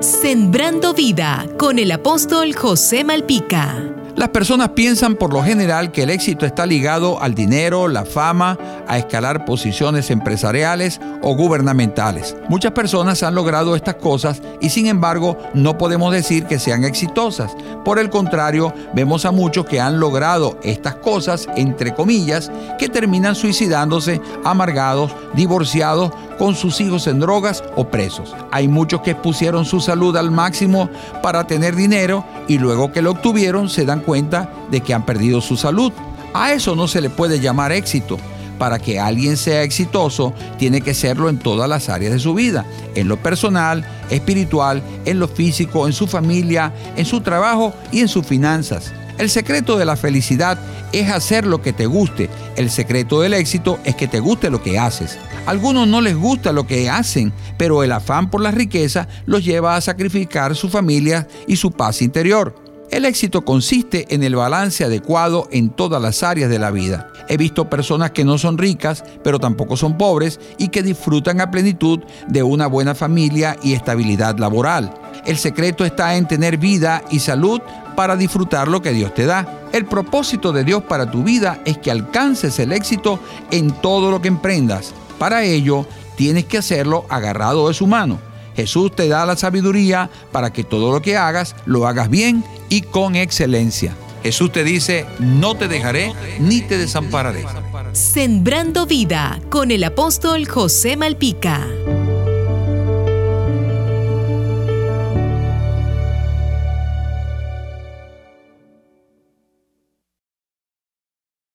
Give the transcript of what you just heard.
Sembrando vida con el apóstol José Malpica. Las personas piensan por lo general que el éxito está ligado al dinero, la fama, a escalar posiciones empresariales o gubernamentales. Muchas personas han logrado estas cosas y sin embargo no podemos decir que sean exitosas. Por el contrario, vemos a muchos que han logrado estas cosas, entre comillas, que terminan suicidándose, amargados, divorciados, con sus hijos en drogas o presos. Hay muchos que pusieron su salud al máximo para tener dinero y luego que lo obtuvieron se dan cuenta de que han perdido su salud. A eso no se le puede llamar éxito. Para que alguien sea exitoso, tiene que serlo en todas las áreas de su vida, en lo personal, espiritual, en lo físico, en su familia, en su trabajo y en sus finanzas. El secreto de la felicidad es hacer lo que te guste. El secreto del éxito es que te guste lo que haces. Algunos no les gusta lo que hacen, pero el afán por la riqueza los lleva a sacrificar su familia y su paz interior. El éxito consiste en el balance adecuado en todas las áreas de la vida. He visto personas que no son ricas, pero tampoco son pobres y que disfrutan a plenitud de una buena familia y estabilidad laboral. El secreto está en tener vida y salud para disfrutar lo que Dios te da. El propósito de Dios para tu vida es que alcances el éxito en todo lo que emprendas. Para ello, tienes que hacerlo agarrado de su mano. Jesús te da la sabiduría para que todo lo que hagas lo hagas bien y con excelencia. Jesús te dice, no te dejaré ni te desampararé. Sembrando vida con el apóstol José Malpica.